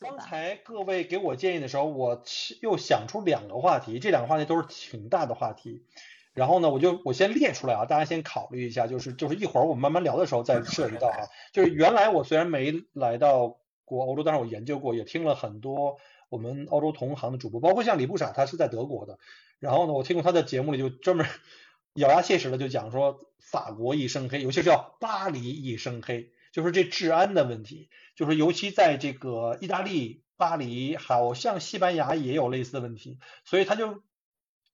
刚。才各位给我建议的时候，我其又想出两个话题，这两个话题都是挺大的话题。然后呢，我就我先列出来啊，大家先考虑一下，就是就是一会儿我们慢慢聊的时候再 涉及到哈。就是原来我虽然没来到过欧洲，但是我研究过，也听了很多我们欧洲同行的主播，包括像李布傻，他是在德国的。然后呢，我听过他的节目里就专门 咬牙切齿的就讲说法国一身黑，尤其是叫巴黎一身黑，就是这治安的问题，就是尤其在这个意大利巴黎，好像西班牙也有类似的问题，所以他就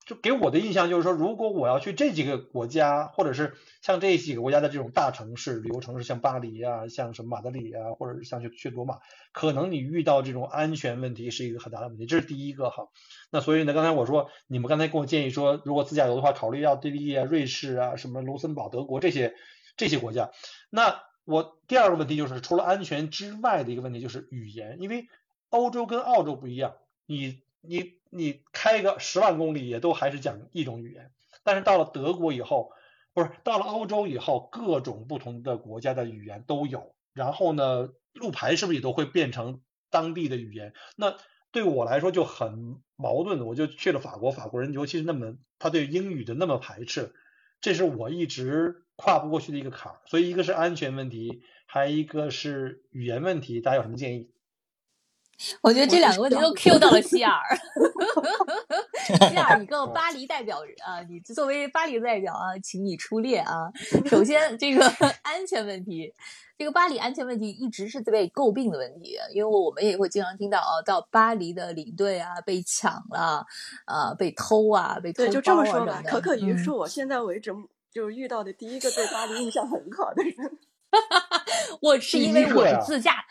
就给我的印象就是说，如果我要去这几个国家，或者是像这几个国家的这种大城市旅游城市，像巴黎啊，像什么马德里啊，或者是像去去罗马，可能你遇到这种安全问题是一个很大的问题，这是第一个哈。那所以呢，刚才我说你们刚才给我建议说，如果自驾游的话，考虑要奥地利啊、瑞士啊、什么卢森堡、德国这些这些国家。那我第二个问题就是，除了安全之外的一个问题就是语言，因为欧洲跟澳洲不一样，你你你开个十万公里也都还是讲一种语言，但是到了德国以后，不是到了欧洲以后，各种不同的国家的语言都有，然后呢，路牌是不是也都会变成当地的语言？那对我来说就很矛盾，我就去了法国，法国人尤其是那么他对英语的那么排斥，这是我一直跨不过去的一个坎儿。所以一个是安全问题，还一个是语言问题，大家有什么建议？我觉得这两个问题都 Q 到了希尔。希尔，你个巴黎代表人啊，你作为巴黎代表啊，请你出列啊。首先，这个 安全问题，这个巴黎安全问题一直是被诟病的问题，因为我们也会经常听到啊，到巴黎的领队啊被抢了，啊被偷啊，被偷对，就这么说吧。可可鱼嗯是我现在为止就是遇到的第一个对巴黎印象很好的人。我是因为我是自驾，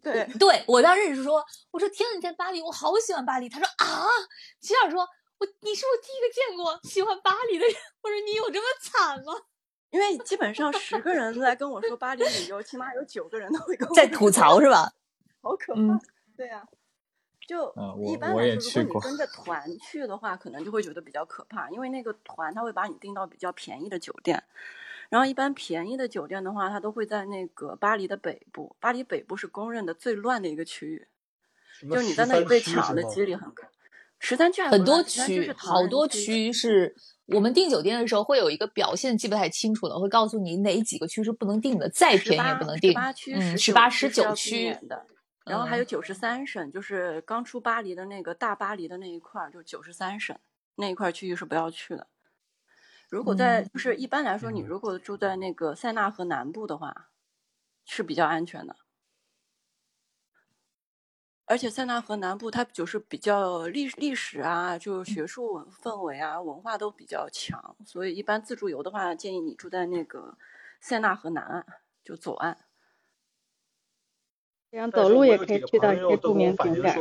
对，对我当时是说，我说天呐，你在巴黎，我好喜欢巴黎。他说啊，齐老师说，我你是我第一个见过喜欢巴黎的人。我说你有这么惨吗？因为基本上十个人来跟我说巴黎旅游，起码有九个人都会跟我在吐槽是吧？好可怕。嗯对呀、就嗯一般来说，如果你跟着团去的话，可能就会觉得比较可怕，因为那个团他会把你订到比较便宜的酒店，然后一般便宜的酒店的话，它都会在那个巴黎的北部。巴黎北部是公认的最乱的一个区域，就是你在那里被抢的几率很高。十三区很多不乱13区好多区区是我们订酒店的时候会有一个表现记不太清楚的，会告诉你哪几个区是不能订的，再便宜也不能订。十八区、嗯，十十八、十九区的，然后还有嗯九十三省，就是刚出巴黎的那个大巴黎的那一块儿，就九十三省那一块区域是不要去的。如果在嗯就是一般来说，你嗯如果住在那个塞纳河南部的话，是比较安全的。而且塞纳河南部它就是比较历历史啊，就是学术氛围啊，文化都比较强，所以一般自助游的话，建议你住在那个塞纳河南岸，就左岸。这样走路也可以去到一些著名景点。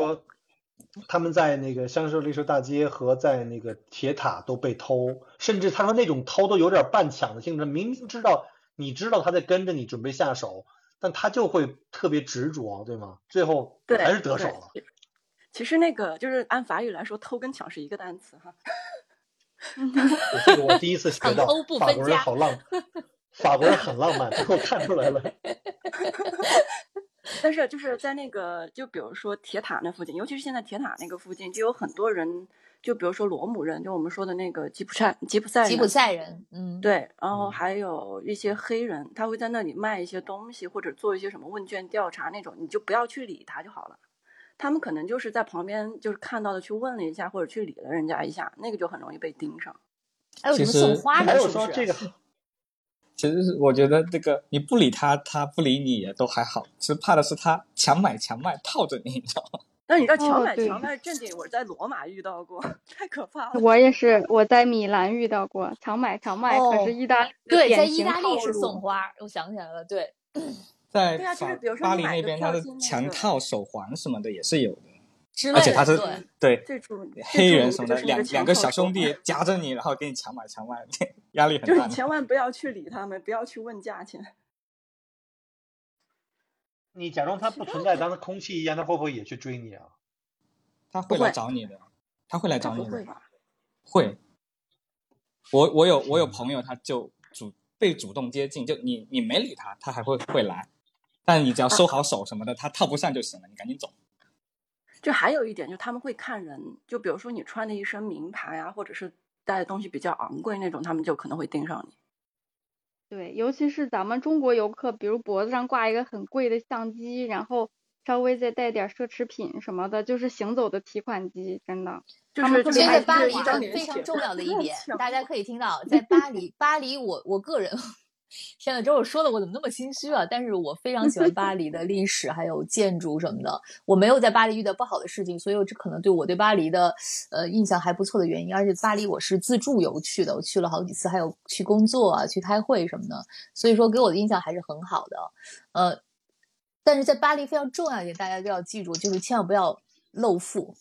他们在那个香榭丽舍大街和在那个铁塔都被偷，甚至他说那种偷都有点半抢的性质，明明知道你知道他在跟着你准备下手，但他就会特别执着，对吗？最后，还是得手了。其实那个就是按法语来说，偷跟抢是一个单词哈。这个我第一次学到法国人好浪，法国人很浪漫，被我看出来了。但是就是在那个，就比如说铁塔那附近，尤其是现在铁塔那个附近，就有很多人，就比如说罗姆人，就我们说的那个吉普赛吉普赛人，吉普赛人，嗯，对，然后嗯还有一些黑人，他会在那里卖一些东西，或者做一些什么问卷调查那种，你就不要去理他就好了。他们可能就是在旁边就是看到的去问了一下，或者去理了人家一下，那个就很容易被盯上。还有什么送花的，还有是不是？说这个其实是我觉得这个你不理他，他不理你也都还好，其实怕的是他强买强卖套着你，你知道吗？但你知道强买强卖正经，我在罗马遇到过，太可怕了。我也是，我在米兰遇到过强买强卖，可哦是意大利的对，在意大利是送花，我想起来了，对，在对啊就是比如说巴黎那边，他的强套手环什么的也是有的，而且他是对。黑人什么的，两两个小兄弟夹着你，然后给你强买强卖，压力很大。就是你千万不要去理他们，不要去问价钱。你假装他不存在，当他空气一样，他会不会也去追你啊？他会来找你的，他会来找你的，会？会。我我有我有朋友，他就主被主动接近，就你你没理他，他还会会来，但你只要收好手什么的，他套不上就行了，你赶紧走。就还有一点，就他们会看人，就比如说你穿的一身名牌啊，或者是带的东西比较昂贵那种，他们就可能会盯上你。对，尤其是咱们中国游客，比如脖子上挂一个很贵的相机，然后稍微再带点奢侈品什么的，就是行走的提款机，真的。就是其实在巴黎非常重要的一点，大家可以听到，在巴黎，巴黎我我个人，天呐，这我说的我怎么那么心虚啊？但是我非常喜欢巴黎的 历史还有建筑什么的。我没有在巴黎遇到不好的事情，所以这可能对我对巴黎的呃印象还不错的原因。而且巴黎我是自助游去的，我去了好几次，还有去工作啊、去开会什么的，所以说给我的印象还是很好的。呃，但是在巴黎非常重要一点，大家都要记住，就是千万不要露富。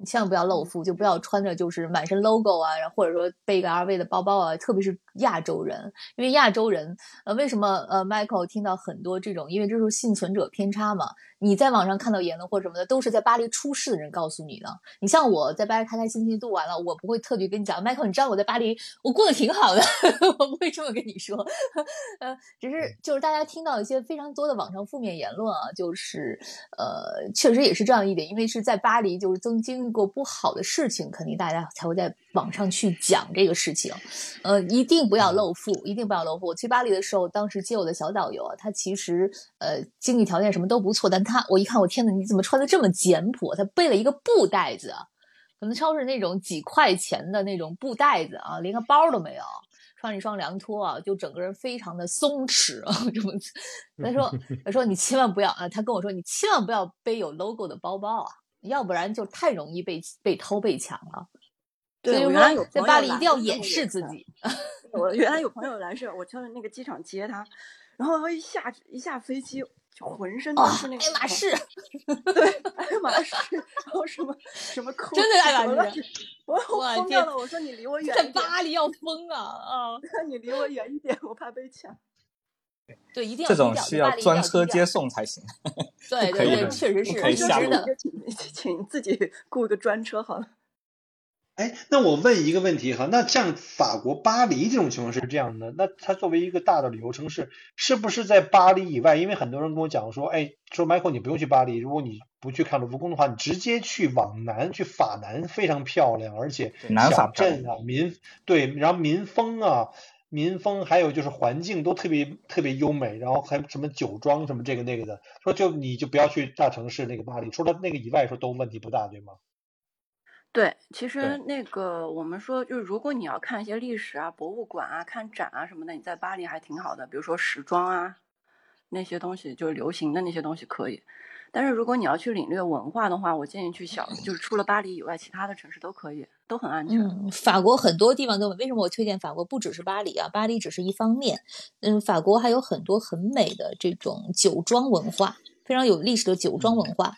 你千万不要露富，就不要穿着就是满身 logo 啊，然后或者说背一个 LV 的包包啊，特别是亚洲人，因为亚洲人，呃，为什么呃，Michael 听到很多这种，因为这是幸存者偏差嘛。你在网上看到言论或者什么的，都是在巴黎出事的人告诉你的。你像我在巴黎开开心心度完了，我不会特别跟你讲，Michael，你知道我在巴黎我过得挺好的，我不会这么跟你说。呃，只是就是大家听到一些非常多的网上负面言论啊，就是呃，确实也是这样一点，因为是在巴黎就是曾经历过不好的事情，肯定大家才会在网上去讲这个事情。呃，一定不要露富，一定不要露富。我去巴黎的时候，当时接我的小导游啊，他其实呃经济条件什么都不错，但他我一看，我天呐，你怎么穿的这么简朴？他背了一个布袋子，可能超市那种几块钱的那种布袋子啊，连个包都没有，穿着一双凉拖啊，就整个人非常的松弛啊，这么。他说他说你千万不要啊，他跟我说你千万不要背有 logo 的包包啊，要不然就太容易被被偷被抢了。所以对我原来有，在巴黎一定要掩饰自己。我原来有朋友来是，我去那个机场接他，然后他一下一下飞机，就浑身都是那，个爱马仕，对，爱马仕，然后什么什么 Coach 真的爱马仕，我我疯掉了，我说你离我远在一点，巴黎要疯啊啊！你离我远一点，我怕被抢。对，一定要这种需要专车接送才行。对对 对，可以的确实是，可以是下路的。就请 请自己雇一个专车好了。哎，那我问一个问题哈，那像法国巴黎这种情况是这样的，那它作为一个大的旅游城市，是不是在巴黎以外？因为很多人跟我讲说，哎，说 Michael 你不用去巴黎，如果你不去看卢浮宫的话，你直接去往南，去法南非常漂亮，而且南法小镇啊、民对，然后民风啊、民风还有就是环境都特别特别优美，然后还有什么酒庄什么这个那个的，说就你就不要去大城市那个巴黎，除了那个以外，说都问题不大，对吗？对，其实那个我们说，就是如果你要看一些历史啊、博物馆啊、看展啊什么的，你在巴黎还挺好的。比如说时装啊，那些东西就是流行的那些东西可以。但是如果你要去领略文化的话，我建议去小，就是除了巴黎以外，其他的城市都可以，都很安全。嗯，法国很多地方都为什么我推荐法国？不只是巴黎啊，巴黎只是一方面。嗯，法国还有很多很美的这种酒庄文化，非常有历史的酒庄文化。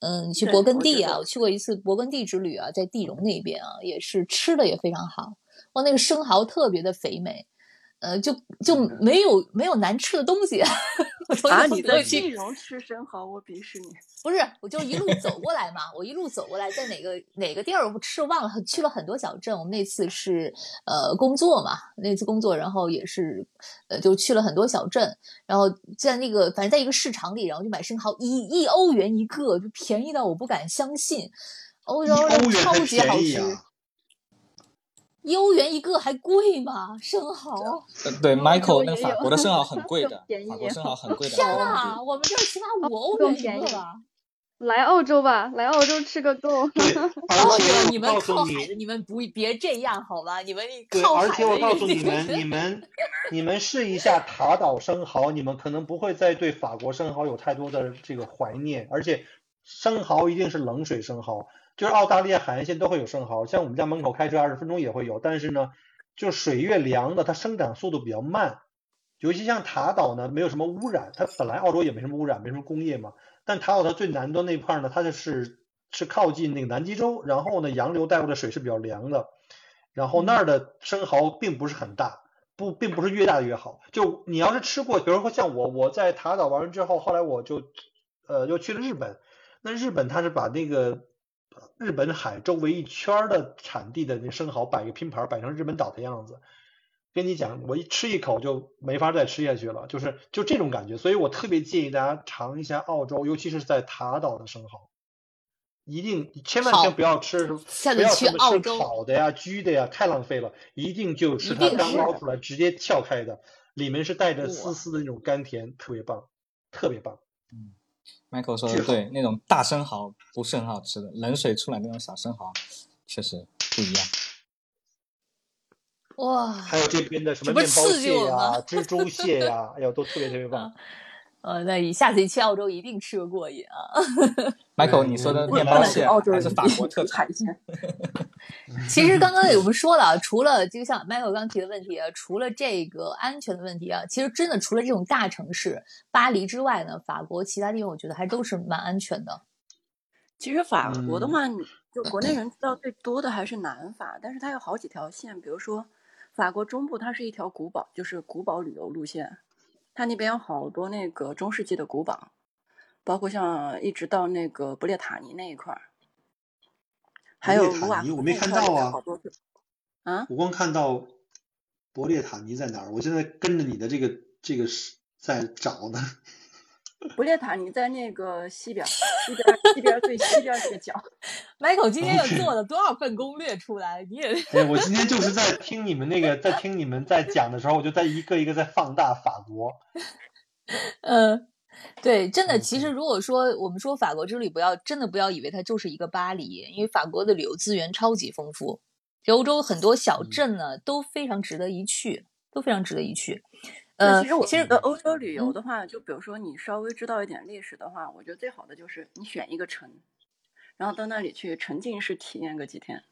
嗯，你去对勃艮第啊，得我去过一次勃艮第之旅啊，在地荣那边啊，也是吃的也非常好。哇，那个生蚝特别的肥美，呃，就就没有没有难吃的东西。我从啊，一你在去地荣吃生蚝，我鄙视你。不是，我就一路走过来嘛，我一路走过来，在哪个哪个地儿我吃忘了，去了很多小镇。我们那次是呃工作嘛，那次工作，然后也是呃就去了很多小镇，然后在那个反正在一个市场里，然后就买生蚝，一一欧元一个，就便宜到我不敢相信，欧一洲超级好吃，欧元一个还贵吗？生蚝？呃对，Michael 那法国的生蚝很贵的 便，法国生蚝很贵的。天欧呐，元我们这儿起码五欧元更便宜一个吧？来澳洲吧，来澳洲吃个够。对，哦而且哟，我你们你靠海的，你们不别这样好吧？你们对，靠海的而且我告诉你们，你们你们试一下塔岛生蚝，你们可能不会再对法国生蚝有太多的这个怀念，而且生蚝一定是冷水生蚝，就是澳大利亚海岸线都会有生蚝，像我们家门口开车二十分钟也会有，但是呢，就水越凉的，它生长速度比较慢，尤其像塔岛呢，没有什么污染，它本来澳洲也没什么污染，没什么工业嘛，但塔岛它最南端那块儿呢，它就是是靠近那个南极洲，然后呢，洋流带过的水是比较凉的。然后那儿的生蚝并不是很大，不，并不是越大越好。就你要是吃过，比如说像我，我在塔岛玩完之后，后来我就，呃，又去了日本。那日本它是把那个日本海周围一圈儿的产地的那生蚝摆个拼盘儿，摆成日本岛的样子。跟你讲，我一吃一口就没法再吃下去了，就是就这种感觉。所以我特别建议大家尝一下澳洲，尤其是在塔岛的生蚝。一定千万好千不要吃什么，不要什么洲烤的呀、焗的呀，太浪费了。一定就是它刚捞出来直接撬开的，里面是带着丝丝的那种甘甜，特别棒，特别棒。Michael 说的对，那种大生蚝不是很好吃的，冷水出来那种小生蚝确实不一样。哇，还有这边的什么面包蟹呀、蜘蛛蟹呀，哎呦，都特别特别棒。呃，那你下次一去澳洲一定吃个过瘾啊！Michael，你说的我面包蟹澳洲还是法国特产海？鲜。其实刚刚我们说了啊，除了就像 Michael 刚提的问题啊，除了这个安全的问题啊，其实真的除了这种大城市巴黎之外呢，法国其他地方我觉得还都是蛮安全的。其实法国的嗯话，你就国内人知道最多的还是南法，但是它有好几条线，比如说法国中部，它是一条古堡，就是古堡旅游路线，它那边有好多那个中世纪的古堡，包括像一直到那个布列塔尼那一块儿，还有我没看到啊啊，我光看到伯列塔尼在哪儿，我现在跟着你的这个这个是在找呢。布列塔尼在那个西边，西边西边儿最西边儿这个角。Michael 今天又 做了多少份攻略出来？你也 哎，我今天就是在听你们那个，在听你们在讲的时候，我就在一个一个在放大法国。嗯，对，真的，其实如果说我们说法国之旅，不要真的不要以为它就是一个巴黎，因为法国的旅游资源超级丰富，欧洲很多小嗯镇呢都非常值得一去，都非常值得一去。那呃，其实我觉得欧洲旅游嗯的话，就比如说你稍微知道一点历史的话，我觉得最好的就是你选一个城，然后到那里去沉浸式体验个几天。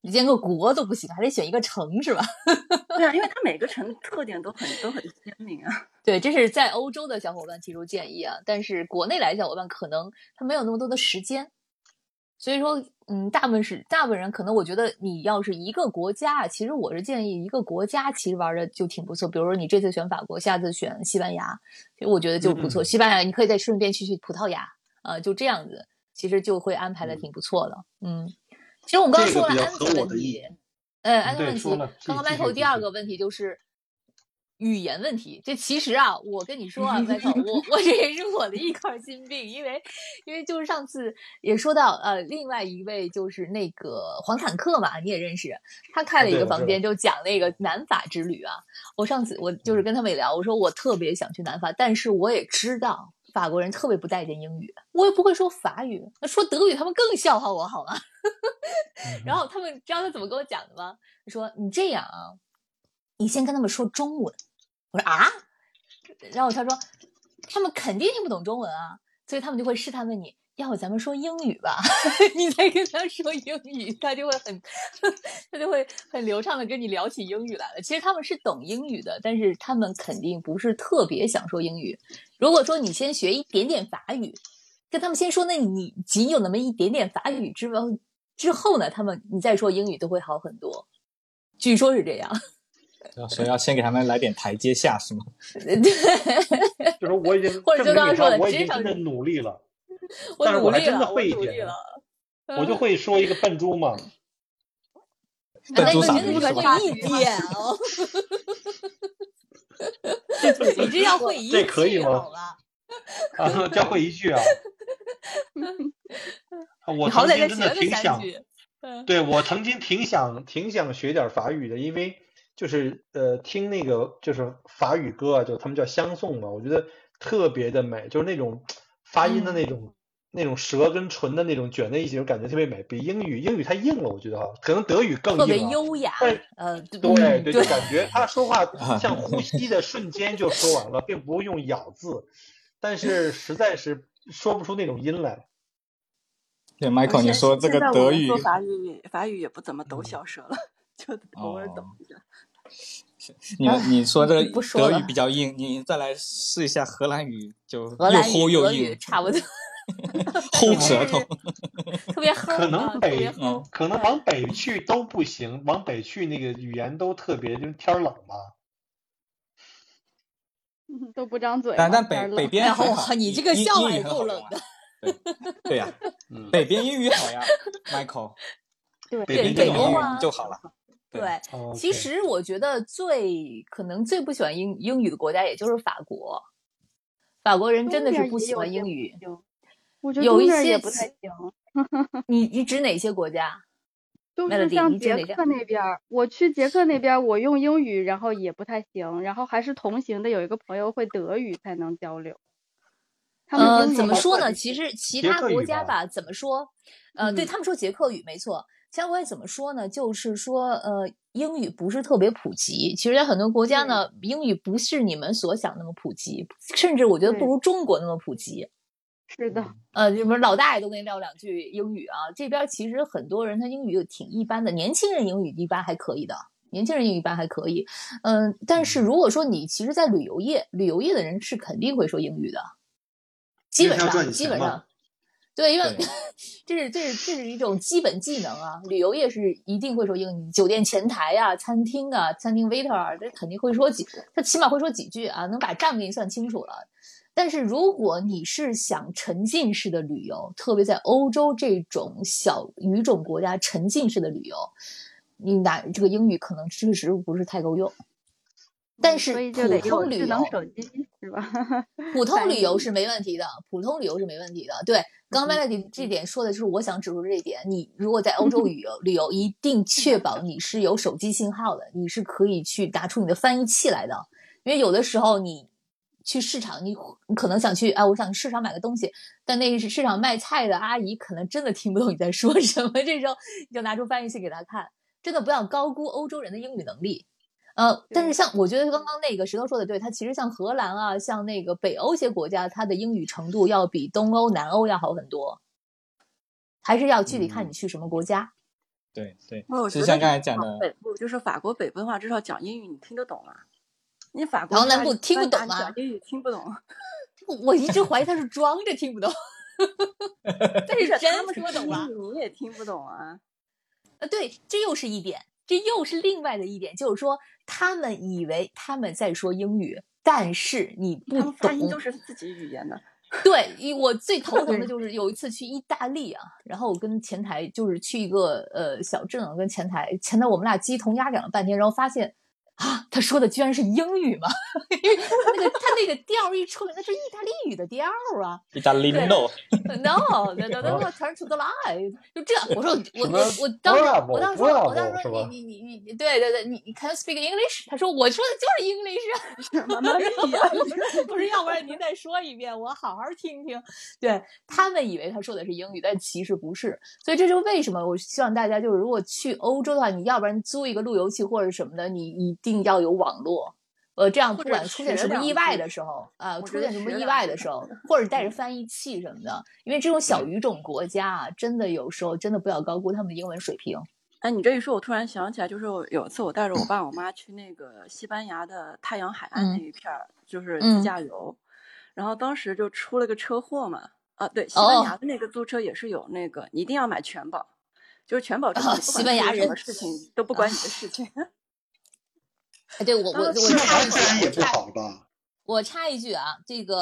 你建个国都不行，还得选一个城是吧？对啊，因为它每个城特点都很都很鲜明啊。对，这是在欧洲的小伙伴提出建议啊，但是国内来的小伙伴可能他没有那么多的时间，所以说，嗯，大部分是大部分人可能我觉得你要是一个国家，啊，其实我是建议一个国家其实玩的就挺不错，比如说你这次选法国，下次选西班牙，其实我觉得就不错。嗯西班牙你可以再顺便去去葡萄牙啊、就这样子，其实就会安排的挺不错的。嗯，其实我们刚刚说了安全问题，呃，安全对问题，刚刚 Michael 第二个问题就是语言问题。这其实啊，我跟你说啊，Michael，我我这也是我的一块心病，因为因为就是上次也说到呃，另外一位就是那个黄坦克嘛，你也认识，他开了一个房间，就讲那个南法之旅啊。我上次我就是跟他们也聊，我说我特别想去南法，但是我也知道。法国人特别不待见英语，我也不会说法语，那说德语他们更笑话我好吗？然后他们知道他怎么跟我讲的吗？他说：“你这样啊，你先跟他们说中文。”我说：“啊？”然后他说：“他们肯定听不懂中文啊，所以他们就会试探问你，要不咱们说英语吧？你再跟他说英语，他就会很，他就会很流畅的跟你聊起英语来了。其实他们是懂英语的，但是他们肯定不是特别想说英语。如果说你先学一点点法语，跟他们先说，那你仅有那么一点点法语之后，之后呢，他们你再说英语都会好很多。据说是这样。所以要先给他们来点台阶下，是吗？对，就是我已经或者就刚刚说我已经真的努力了，我但是我还真的努力了，我会一点努力了。我就会说一个笨猪嘛。笨猪傻逼是吧会一点哦，你这要会一这可以句吗？啊，教会一句啊。啊我曾经真的挺想，对我曾经挺想挺想学点法语的，因为就是呃听那个就是法语歌啊，就他们叫相送嘛，我觉得特别的美，就是那种发音的那种、那种舌跟唇的那种卷在一起，就感觉特别美，比英语英语太硬了，我觉得哈，可能德语更特别硬啊。优雅对，呃，对对就感觉他说话像呼吸的瞬间就说完了，并不用咬字，但是实在是说不出那种音来。对，Michael，你说这个德语，法语，法语也不怎么抖小舌了，就偶尔抖哦一下。你你说这个不说了德语比较硬，你再来试一下荷兰语，就又荷兰语、齁又硬，差不多，齁舌头。特别齁可能北齁。可能往北去都不行，往北去那个语言都特别，就是天冷嘛。嗯都不张嘴但但北北边还好，你这个笑话也够冷的。对 对呀，嗯，北边英语好呀，Michael，对北边英语就好了。对其实我觉得最可能最不喜欢英英语的国家，也就是法国。法国人真的是不喜欢英语，我觉得有一些不太行。你你指哪些国家？就是像捷克那边儿，我去捷克那边儿，我用英语，然后也不太行，然后还是同行的有一个朋友会德语才能交流。他们怎么说呢？其实其他国家吧，怎么说？呃，对嗯他们说捷克语没错。其他国家怎么说呢？就是说，呃，英语不是特别普及。其实，在很多国家呢，英语不是你们所想那么普及，甚至我觉得不如中国那么普及。是的，呃，什么老大爷都跟你撂两句英语啊。这边其实很多人他英语挺一般的，年轻人英语一般还可以的，年轻人英语一般还可以。嗯、但是如果说你其实，在旅游业，旅游业的人是肯定会说英语的，基本上基本上。对，因为 这是这是这是一种基本技能啊，旅游业是一定会说英语，酒店前台啊、餐厅啊、餐厅 waiter 啊，这肯定会说几，他起码会说几句啊，能把账给你算清楚了。但是如果你是想沉浸式的旅游，特别在欧洲这种小语种国家沉浸式的旅游，你拿这个英语可能确实不是太够用。但是普通旅有智能游，手机是吧？普通旅游是没问题的，普通旅游是没问题的。对，刚刚 Melody 这点说的就是我想指出这一点。你如果在欧洲 旅游，旅游一定确保你是有手机信号的，你是可以去拿出你的翻译器来的。因为有的时候你去市场，你你可能想去，哎，我想去市场买个东西，但那是市场卖菜的阿姨可能真的听不懂你在说什么，这时候你就拿出翻译器给她看。真的不要高估欧洲人的英语能力。呃，但是像我觉得刚刚那个石头说的对，它其实像荷兰啊，像那个北欧一些国家，它的英语程度要比东欧、南欧要好很多，还是要具体看你去什么国家。对对哦我，就像觉得刚才讲的，北部就是法国北部的话，至少讲英语你听得懂啊。你法国南部听不懂吗英语听不懂，我我一直怀疑他是装着听不懂，但是不他真们说听得懂了。你也听不懂啊。呃，对，这又是一点，这又是另外的一点，就是说他们以为他们在说英语，但是你不他们发音懂都是自己语言的，对，我最头疼的 就是有一次去意大利啊，然后我跟前台就是去一个呃小镇啊，跟前台前台我们俩鸡同鸭讲了半天，然后发现啊，他说的居然是英语嘛，因为那个他那个调儿一出来，那是意大利语的调儿啊意大利 no no no no turn to the line，就这，我说我我我当时我当时说我当时说你你你你对对对，你你 can you speak English？他说我说的就是 English 啊。慢慢地不是，要不然您再说一遍，我好好听听。对他们以为他说的是英语，但其实不是。所以这就是为什么我希望大家就是，如果去欧洲的话，你要不然租一个路由器或者什么的，你一定要有网络。呃，这样不管出现什么意外的时候啊、出现什么意外的时候，或者带着翻译器什么的，因为这种小语种国家啊，真的有时候真的不要高估他们的英文水平。哎，你这一说，我突然想起来，就是我有一次我带着我爸我妈去那个西班牙的太阳海岸那嗯一片儿，就是嗯自驾游，然后当时就出了个车祸嘛。啊，对，西班哦牙的那个租车也是有那个，你一定要买全保，就是全保之后哦西班牙什么人事情都不关你的事情。哎，对我我我插一句也不我插好吧？我插一句啊，这个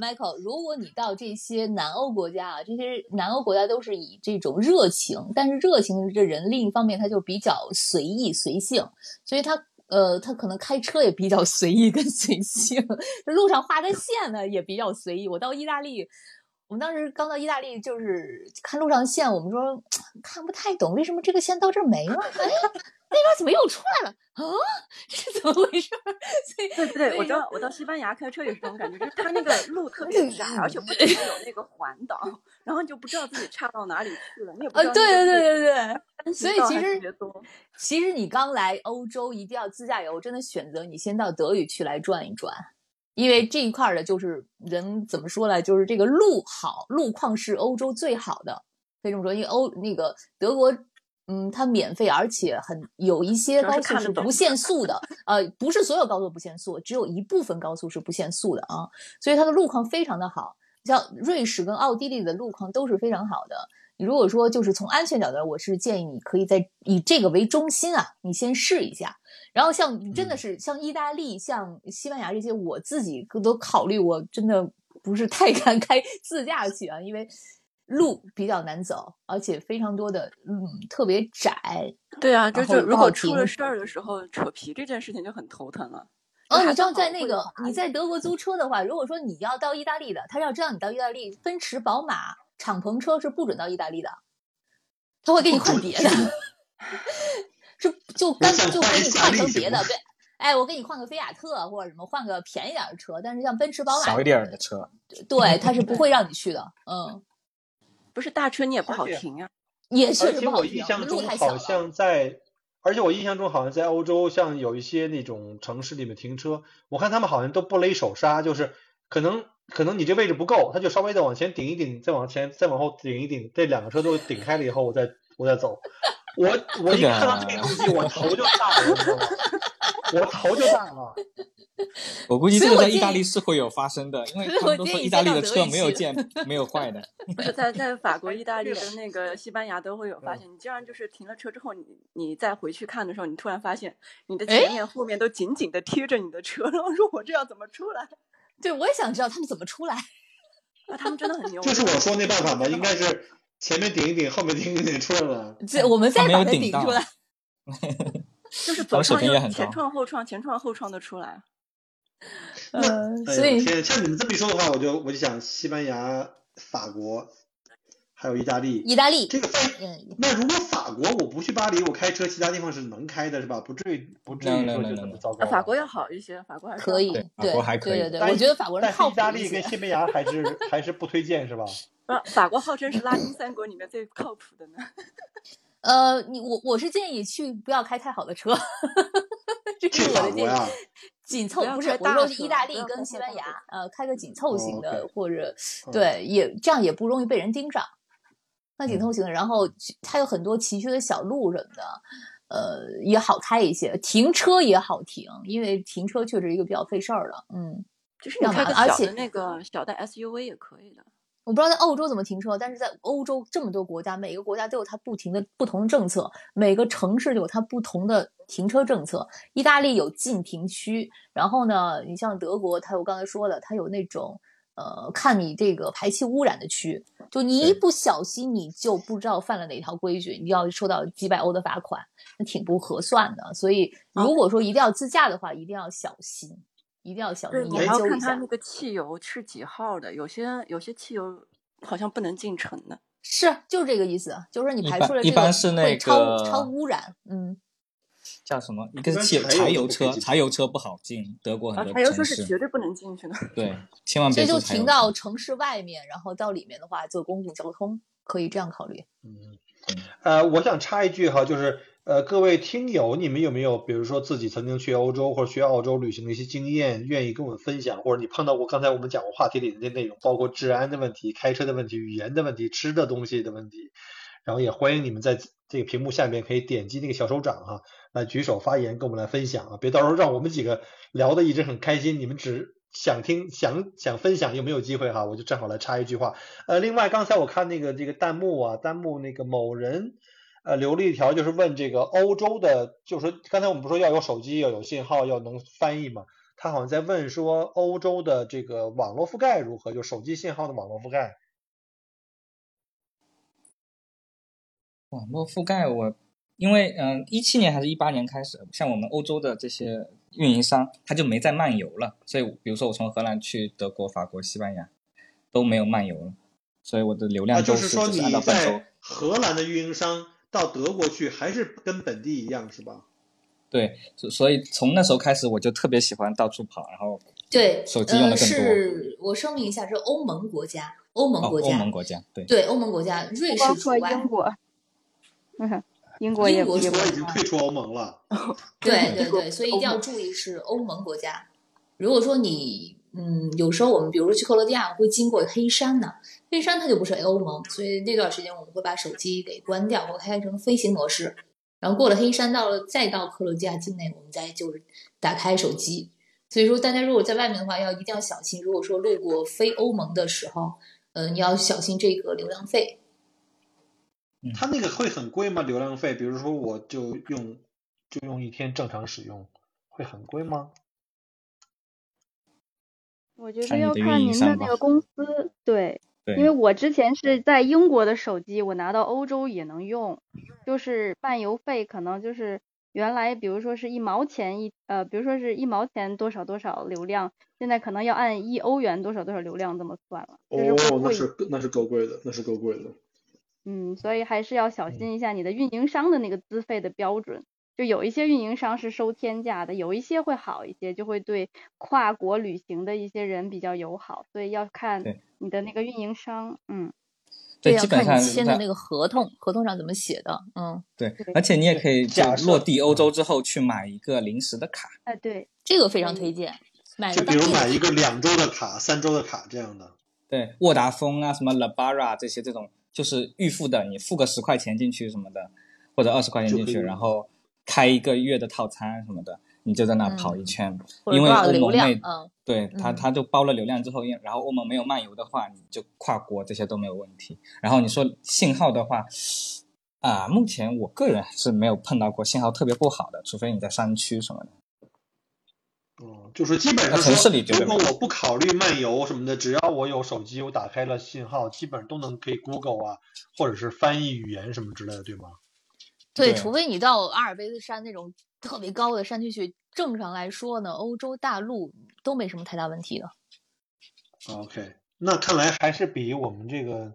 Michael，如果你到这些南欧国家啊，这些南欧国家都是以这种热情，但是热情这人另一方面他就比较随意随性，所以他呃他可能开车也比较随意跟随性，这 路上画的线呢也比较随意。我到意大利。我们当时刚到意大利，就是看路上线，我们说 看不太懂，为什么这个线到这儿没了？哎，那边怎么又出来了？啊，这是怎么回事？所以对对对，我到我到西班牙开车也是这种感觉，就是它那个路特别窄，而且不停的有那个环岛，然后你就不知道自己差到哪里去了，你也不啊，知道对对对对，对对，所以其实。其实你刚来欧洲一定要自驾游，真的选择你先到德语区来转一转，因为这一块儿的就是人怎么说呢，就是这个路好，路况是欧洲最好的，可以这么说，因为欧那个德国。嗯，它免费，而且很有一些高速是不限速的，呃，不是所有高速不限速，只有一部分高速是不限速的啊，所以它的路况非常的好。像瑞士跟奥地利的路况都是非常好的。你如果说就是从安全角度，我是建议你可以在以这个为中心啊，你先试一下。然后像真的是像意大利、像西班牙这些，我自己都考虑，我真的不是太敢 开自驾去啊，因为路比较难走，而且非常多的嗯特别窄。对啊，就就如果出了事儿的时候，扯皮这件事情就很头疼了。哦，你知道在那个你在德国租车的话，如果说你要到意大利的，他要知道你到意大利，奔驰、宝马、敞篷车是不准到意大利的，他会给你换别的，是就干脆就给你换成别的，对，哎，我给你换个菲亚特或者什么，换个便宜点儿的车，但是像奔驰、宝马小一点儿的车，对，他是不会让你去的，嗯，不是大车你也不好停啊。也确而且我实不好停印象中路太小了。好像在，而且我印象中好像在欧洲，像有一些那种城市里面停车，我看他们好像都不勒手刹，就是可能可能你这位置不够，他就稍微的往前顶一顶，再往前再往后顶一顶，这两个车都顶开了以后，我再我再走。我我一这个看到这个东西，我头就大了，你知道吗？我头就大了。我估计这个在意大利是会有发生的，因为他们都说意大利的车没有见没有坏的。不 是在在法国、意大利跟那个西班牙都会有嗯发现，你这样就是停了车之后，你你再回去看的时候，你突然发现你的哎前面、后面都紧紧的贴着你的车，然 后说我这要怎么出来？对，我也想知道他们怎么出来。啊，他们真的很牛。就是我说那办法吗？应该是前面顶一顶，后面顶一顶出来了。这我们再把它顶出来。就是左创右前创后创前创后创的出来。嗯 哎所以像你们这么一说的话，我就我就想西班牙、法国，还有意大利。意大利，这个翻译，嗯，那如果法国我不去巴黎，我开车其他地方是能开的，是吧？不至于不至于说就这么糟糕。啊法国要好一些，法国还是可以，对法国还可以对对对，我觉得法国人但意大利跟。西班牙还是还是不推荐，是吧？法国号称是拉丁三国里面最靠谱的呢。呃，你我我是建议去不要开太好的车，这是我的建议。紧凑不是大车说是意大利跟西班牙呃，开个紧凑型的，或者嗯对也这样也不容易被人盯上。那紧嗯凑型的，然后它有很多崎岖的小路什么的，呃，也好开一些，停车也好停，因为停车确实一个比较费事儿的，嗯。就是你要开个小麻而且的那个小的 SUV 也可以的。我不知道在欧洲怎么停车，但是在欧洲这么多国家，每个国家都有它不停的不同的政策，每个城市有它不同的停车政策。意大利有禁停区，然后呢，你像德国，它我刚才说的，它有那种呃看你这个排气污染的区，就你一不小心你就不知道犯了哪条规矩，你要收到几百欧的罚款，那挺不合算的。所以如果说一定要自驾的话，一定要小心，一定要小，心你还要研究一下看它那。个汽油是几号的，有些有些汽油好像不能进城的。是，就是这个意思，就是说你排出来这个般是那会超个超污染，嗯，叫什么？一个是汽柴油柴油车，柴油车不好进，德国啊很，多柴油车。是绝对不能进去的。对，千万所以就停到。城市外面，然后到里面的话坐公共交通，可以这样考虑。嗯，呃，我想插一句哈，就是呃，各位听友，你们有没有比如说自己曾经去欧洲或者去澳洲旅行的一些经验，愿意跟我们分享，或者你碰到过刚才我们讲过话题里的内容，包括治安的问题、开车的问题、语言的问题、吃的东西的问题，然后也欢迎你们在这个屏幕下面可以点击那个小手掌哈，来举手发言，跟我们来分享啊，别到时候让我们几个聊的一直很开心，你们只想听想想分享又没有机会哈，我就正好来插一句话。呃，另外刚才我看那个这个弹幕啊，弹幕那个某人呃留了一条，就是问这个欧洲的，就是说刚才我们不说要有手机要有信号要能翻译嘛，他好像在问说欧洲的这个网络覆盖如何，就手机信号的网络覆盖。网络覆盖我，因为嗯，一七年还是一八年开始，像我们欧洲的这些运营商，他就没再漫游了。所以，比如说我从荷兰去德国、法国、西班牙都没有漫游了，所以我的流啊，量都就是说你在。荷兰的运营商到德国去，还是跟本地一样是吧？对，所所以从那时候开始，我就特别喜欢到处跑，然后对，手机用的更多是我声明一下，是欧盟国家，欧盟哦，国家，欧盟国家，对，对欧盟国家，瑞士除外。英国，嗯，英国也英国我已经退出欧盟了。对对对，所以一定要注意是欧盟国家。如果说你嗯，有时候我们比如说去克罗地亚会经过黑山呢，黑山它就不是欧盟，所以那段时间我们会把手机给关掉，我开成飞行模式。然后过了黑山，到了再到克罗地亚境内，我们再就是打开手机。所以说，大家如果在外面的话，要一定要小心。如果说路过非欧盟的时候，呃，你要小心这个流量费。它那个会很贵吗？流量费？比如说我就用就用一天正常使用，会很贵吗？我觉得要看您的那个公司，对，对，因为我之前是在英国的手机，我拿到欧洲也能用，就是漫游费可能就是原来比如说是一毛钱一呃，比如说是一毛钱多少多少流量，现在可能要按一欧元多少多少流量这么算了，就是哦，那。是那是够贵的，那是够贵的。嗯，所以还是要小心一下你的运营商的那个资费的标准。就有一些运营商是收天价的，有一些会好一些，就会对跨国旅行的一些人比较友好，所以要看你的那个运营商。嗯，对，要基本上看你签的那个合同，合同上怎么写的，嗯，对对，而且你也可以就假落地欧洲之后去买一个临时的卡，哎，对，这个非常嗯推荐，买就比如买一个两周的卡、三周的卡这样的。对，沃达丰啊，什么 Labara 这些这种，就是预付的，你付个十块钱进去什么的，或者二十块钱进去，然后开一个月的套餐什么的，你就在那跑一圈。因为欧盟内，嗯，对它嗯它就包了流量之后，因然后欧盟没有漫游的话，你就跨国这些都没有问题。然后你说信号的话，啊，目前我个人是没有碰到过信号特别不好的，除非你在山区什么的。嗯，就是基本上城市说里如果我不考虑漫游什么的，只要我有手机，我打开了信号，基本上都能可以 Google 啊，或者是翻译语言什么之类的，对吗？对，对除非你到阿尔卑斯山那种特别高的山区去，正常来说呢，欧洲大陆都没什么太大问题的。OK，那看来还是比我们这个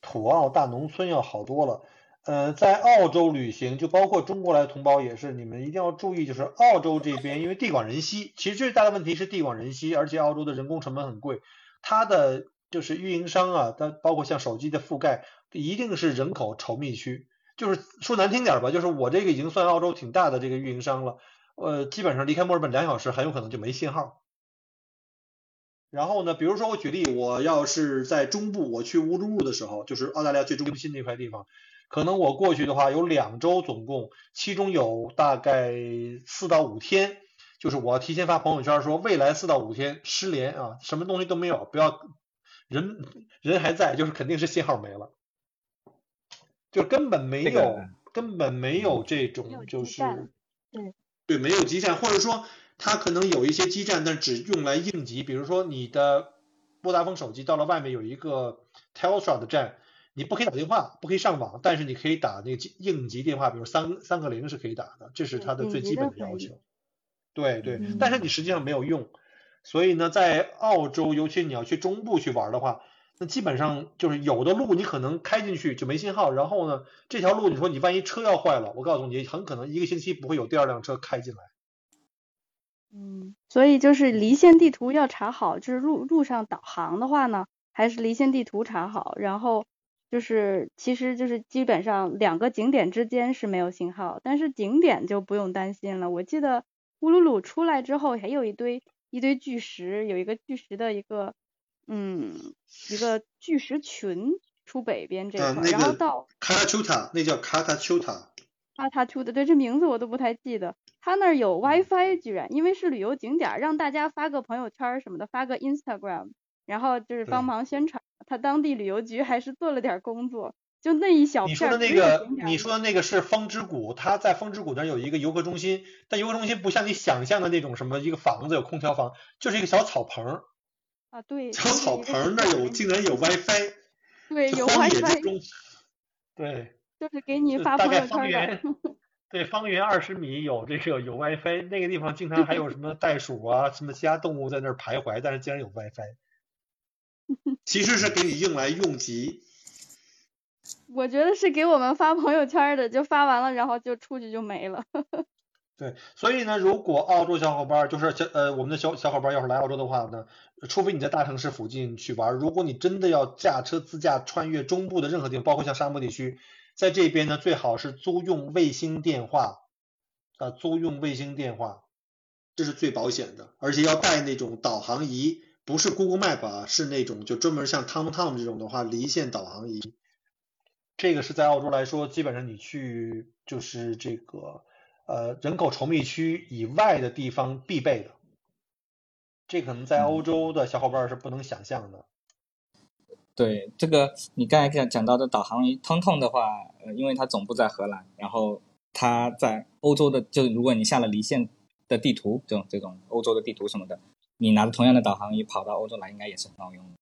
土澳大农村要好多了。呃，在澳洲旅行，就包括中国来的同胞也是，你们一定要注意，就是澳洲这边，因为地广人稀，其实最大的问题是地广人稀，而且澳洲的人工成本很贵，它的就是运营商啊，它包括像手机的覆盖，一定是人口稠密区。就是说难听点吧，就是我这个已经算澳洲挺大的这个运营商了，呃，基本上离开墨尔本两小时，很有可能就没信号。然后呢，比如说我举例，我要是在中部，我去乌鲁鲁的时候，就是澳大利亚最中心那块地方，可能我过去的话有两周，总共其中有大概四到五天，就是我提前发朋友圈说未来四到五天失联啊，什么东西都没有，不要人人还在，就是肯定是信号没了，就根本没有、这个根本没有这种就是对对，没有基站，或者说它可能有一些基站，但只用来应急。比如说你的拨达丰手机到了外面有一个 Telstra 的站，你不可以打电话，不可以上网，但是你可以打那个急应急电话，比如三三个零是可以打的，这是它的最基本的要求。对对，嗯但是你实际上没有用，所以呢，在澳洲，尤其你要去中部去玩的话，那基本上就是有的路你可能开进去就没信号，然后呢，这条路你说你万一车要坏了，我告诉你，很可能一个星期不会有第二辆车开进来。嗯，所以就是离线地图要查好，就是路路上导航的话呢，还是离线地图查好，然后就是其实就是基本上两个景点之间是没有信号，但是景点就不用担心了。我记得乌鲁鲁出来之后还有一堆一堆巨石，有一个巨石的一个嗯一个巨石群出北边这块儿，啊那然后到卡塔丘塔，那叫卡塔丘塔。卡塔丘的，对，这名字我都不太记得。他那儿有 WiFi，居然，因为是旅游景点儿，让大家发个朋友圈儿什么的，发个 Instagram，然后就是帮忙宣传。他当地旅游局还是做了点儿工作，就那一小你说的那个你说的那个是风之谷，它在风之谷那儿有一个游客中心，但游客中心不像你想象的那种什么一个房子有空调房，就是一个小草棚儿，啊，对，小草棚那儿有竟然有 WiFi，对有 WiFi，对，就是给你发朋友圈的。对，方圆二十米有这个有 WiFi，那个地方经常还有什么袋鼠啊，什么其他动物在那儿徘徊，但是竟然有 WiFi，其实是给你用来用急。我觉得是给我们发朋友圈的，就发完了，然后就出去就没了。对，所以呢，如果澳洲小伙伴就是小呃我们的小小伙伴要是来澳洲的话呢，除非你在大城市附近去玩，如果你真的要驾车自驾穿越中部的任何地方，包括像沙漠地区，在这边呢最好是租用卫星电话，啊，租用卫星电话，这是最保险的，而且要带那种导航仪，不是 Google Map 啊，是那种就专门像 TomTom 这种的话离线导航仪。这个是在澳洲来说，基本上你去就是这个呃人口稠密区以外的地方必备的，这可能在欧洲的小伙伴是不能想象的。对这个，你刚才讲讲到的导航仪通通的话，呃，因为它总部在荷兰，然后它在欧洲的，就如果你下了离线的地图，这种这种欧洲的地图什么的，你拿着同样的导航仪跑到欧洲来，应该也是很好用的。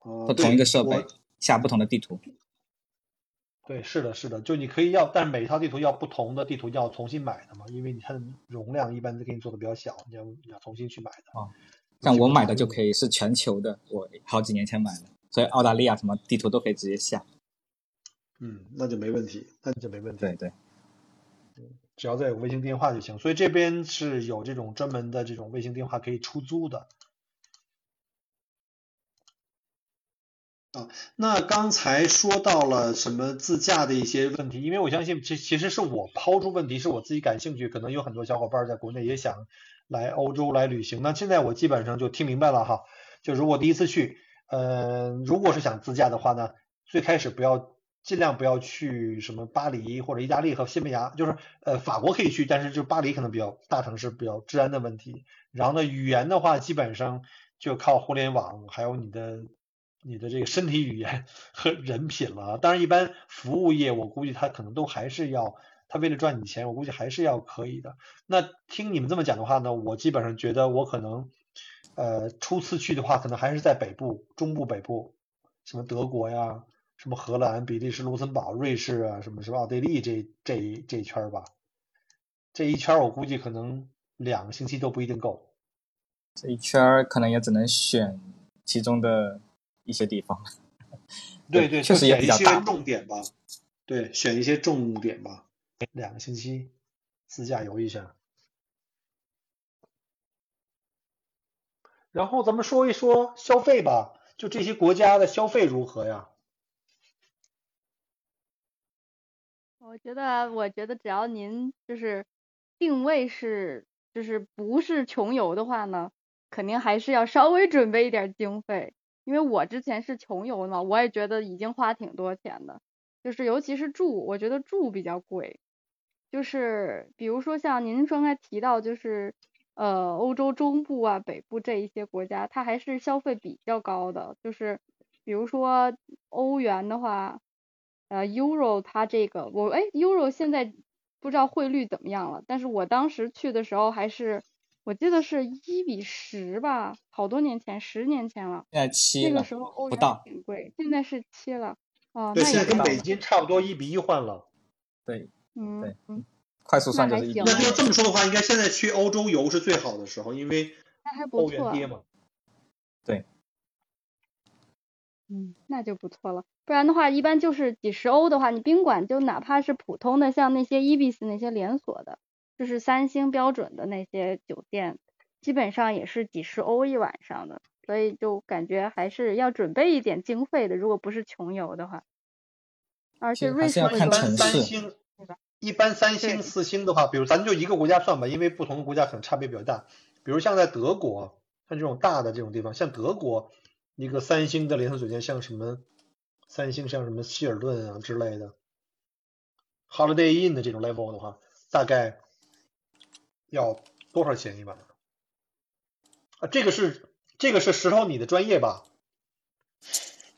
呃，和同一个设备下不同的地图。对，是的，是的，就你可以要，但是每一套地图要不同的地图要重新买的嘛，因为它的容量一般都给你做的比较小，你要你要重新去买的。啊像我买的就可以是全球的，我好几年前买的，所以澳大利亚什么地图都可以直接下。嗯，那就没问题，那就没问题。对对，只要再有卫星电话就行。所以这边是有这种专门的这种卫星电话可以出租的。啊，那刚才说到了什么自驾的一些问题，因为我相信其其实是我抛出问题，是我自己感兴趣，可能有很多小伙伴在国内也想来欧洲来旅行。那现在我基本上就听明白了哈，就如果第一次去，呃，如果是想自驾的话呢，最开始不要尽量不要去什么巴黎或者意大利和西班牙，就是呃法国可以去，但是就巴黎可能比较大城市比较治安的问题。然后呢，语言的话基本上就靠互联网，还有你的你的这个身体语言和人品了。当然，一般服务业我估计他可能都还是要，他为了赚你钱，我估计还是要可以的。那听你们这么讲的话呢，我基本上觉得我可能呃初次去的话，可能还是在北部、中部、北部，什么德国呀。什么荷兰、比利时、卢森堡、瑞士啊，什么什么奥地利这这这一圈吧，这一圈我估计可能两个星期都不一定够。这一圈可能也只能选其中的一些地方。对对，确实也选一些比较大。重点吧。对，选一些重点吧，两个星期自驾游一下。然后咱们说一说消费吧，就这些国家的消费如何呀？我觉得，我觉得只要您就是定位是就是不是穷游的话呢，肯定还是要稍微准备一点经费。因为我之前是穷游嘛，我也觉得已经花挺多钱的，就是尤其是住，我觉得住比较贵。就是比如说像您刚才提到，就是呃欧洲中部啊、北部这一些国家，它还是消费比较高的。就是比如说欧元的话。呃，Euro 它这个我哎，Euro 现在不知道汇率怎么样了，但是我当时去的时候还是我记得是一比十吧，好多年前，十年前了。现在七了那个，时候欧元。挺贵，现在是七了。哦，对，那现在跟北京差不多一比一换了。对，嗯对嗯，快速算就是一比那还行那要这么说的话，应该现在去欧洲游是最好的时候，因为那还不欧元。跌嘛。对嗯，那就不错了。不然的话，一般就是几十欧的话，你宾馆就哪怕是普通的，像那些 Ibis 那些连锁的，就是三星标准的那些酒店，基本上也是几十欧一晚上的。所以就感觉还是要准备一点经费的，如果不是穷游的话。而且还是要瑞士一般三星对吧，一般三星、四星的话，比如咱就一个国家算吧，因为不同的国家可能差别比较大。比如像在德国，像这种大的这种地方，像德国一个三星的连锁酒店，像什么三星，像什么希尔顿啊之类的，Holiday Inn 的这种 level 的话，大概要多少钱一晚？啊，这个是这个是石头你的专业吧？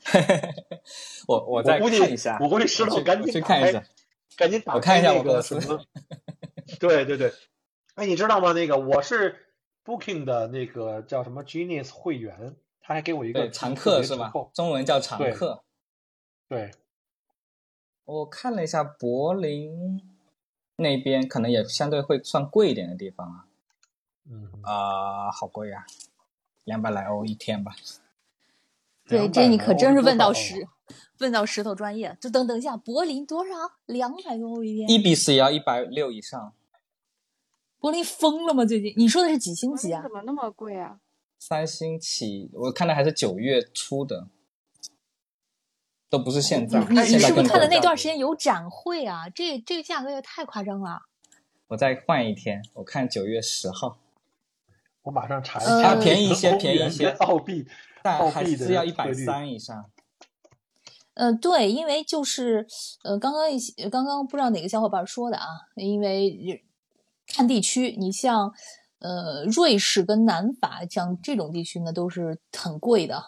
我我再看一下，我估计石头去赶紧去看一下。赶紧打开那个什么，对对对，哎，你知道吗？那个我是 Booking 的那个叫什么 Genius 会员，他还给我一个对，常客是吧？中文叫常对客。对，我看了一下柏林那边，可能也相对会算贵一点的地方啊。嗯，啊、好贵呀、两百来欧一天吧。对，这你可真是问到石，问到石头专业。就等等一下，柏林多少？两百多欧一天？一比四也要一百六以上，柏林疯了吗？最近你说的是几星级啊怎？么那么贵啊？三星起，我看的还是九月初的，都不是现在。你你现在更是不是看的那段时间有展会啊？这这个价格也太夸张了。我再换一天，我看九月十号，我马上查一呃下，啊便宜一些便宜一些跟澳币，澳但还币是要一百三以上。呃，对，因为就是呃，刚刚一些刚刚不知道哪个小伙伴说的啊，因为看地区，你像呃瑞士跟南法像这种地区呢，都是很贵的，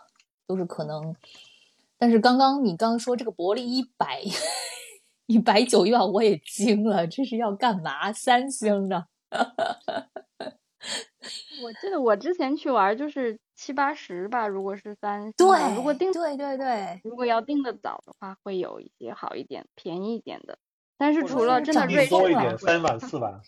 都是可能。但是刚刚你刚刚说这个柏林一百一百九一晚，我也惊了，这是要干嘛？三星的，我记得我之前去玩就是七八十吧，如果是三，对，如果订对对对，如果要订的早的话，会有一些好一点、便宜一点的。但是除了真的瑞士啊多一点，三晚四晚。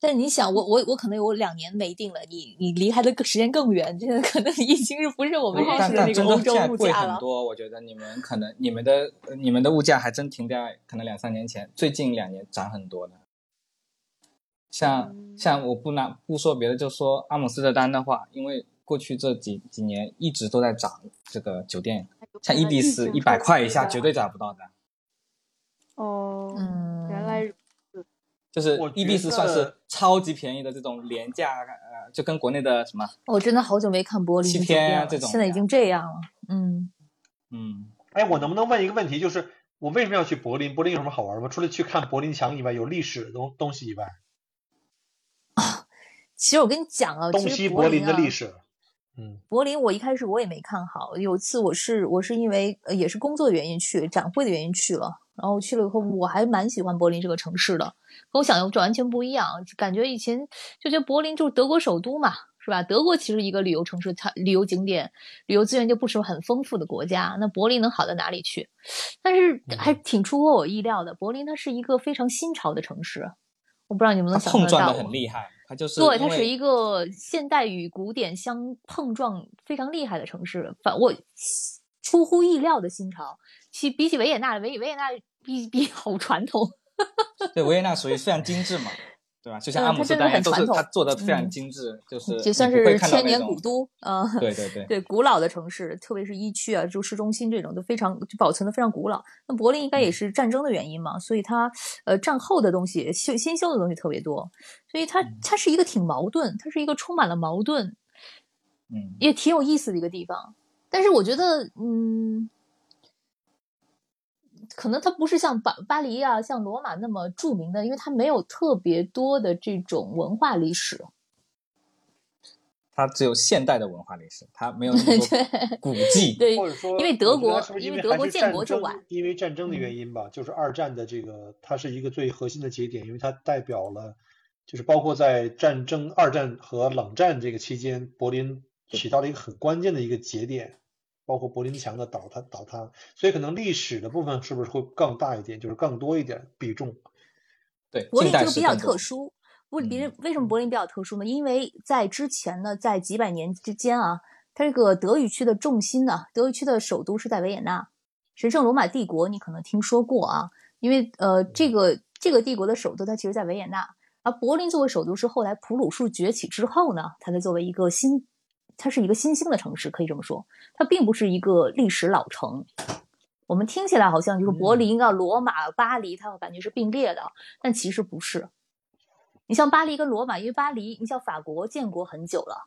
但你想，我我我可能有两年没定了，你你离开的时间更远，这个可能已经是不是我们认但识的那个但真的欧洲现在贵物价了。很多，我觉得你们可能你们的呃你们的物价还真停在可能两三年前，最近两年涨很多的。像嗯像我不拿不说别的，就说阿姆斯特丹的话，因为过去这几几年一直都在涨这个酒店，像伊比斯一百块以下绝对找不到的，哦，嗯，原来如就是我伊比斯算是超级便宜的这种廉价，呃，就跟国内的什么，我真的好久没看柏林七天啊这种现在已经这样了。嗯，嗯，哎，我能不能问一个问题？就是我为什么要去柏林？柏林有什么好玩吗？除了去看柏林墙以外，有历史的东东西以外，其实我跟你讲啊，东西柏林啊的历史。嗯，柏林，我一开始我也没看好。有一次我是我是因为呃也是工作原因去，展会的原因去了。然后去了以后，我还蛮喜欢柏林这个城市的，跟我想的完全不一样。感觉以前就觉得柏林就是德国首都嘛，是吧？德国其实一个旅游城市，它旅游景点、旅游资源就不是很丰富的国家，那柏林能好到哪里去？但是还挺出乎我意料的，柏林它是一个非常新潮的城市，我不知道你们它能想象得到碰撞的很厉害，它就是对，它是一个现代与古典相碰撞非常厉害的城市，反我出乎意料的新潮。其比起维也纳，维维也纳比比好传统。对维也纳属于非常精致嘛，对吧？就像嗯阿姆斯特丹很传统都是它做的非常嗯精致，就是就算是千年古都，嗯，对对对，对古老的城市，特别是一区啊，就市中心这种都非常就保存的非常古老。那柏林应该也是战争的原因嘛，所以它呃战后的东西修新修的东西特别多，所以它它是一个挺矛盾，它是一个充满了矛盾，嗯，也挺有意思的一个地方。但是我觉得，嗯，可能它不是像巴巴黎啊、像罗马那么著名的，因为它没有特别多的这种文化历史。它只有现代的文化历史，它没有那么多古迹。对，或者说，因为德国是不是因为德国建国就晚，因为战争的嗯原因吧，就是二战的这个，它是一个最核心的节点，因为它代表了，就是包括在战争、二战和冷战这个期间，柏林起到了一个很关键的一个节点，包括柏林墙的倒塌倒塌，所以可能历史的部分是不是会更大一点，就是更多一点比重？对，柏林这个比较特殊。不，别嗯人为什么柏林比较特殊呢？因为在之前呢，在几百年之间啊，它这个德语区的重心呢，德语区的首都是在维也纳，神圣罗马帝国你可能听说过啊，因为呃，这个这个帝国的首都它其实在维也纳，而柏林作为首都是后来普鲁士崛起之后呢，它才作为一个新，它是一个新兴的城市，可以这么说，它并不是一个历史老城。我们听起来好像就是柏林啊、罗马、巴黎，它感觉是并列的，但其实不是。你像巴黎跟罗马，因为巴黎，你像法国建国很久了，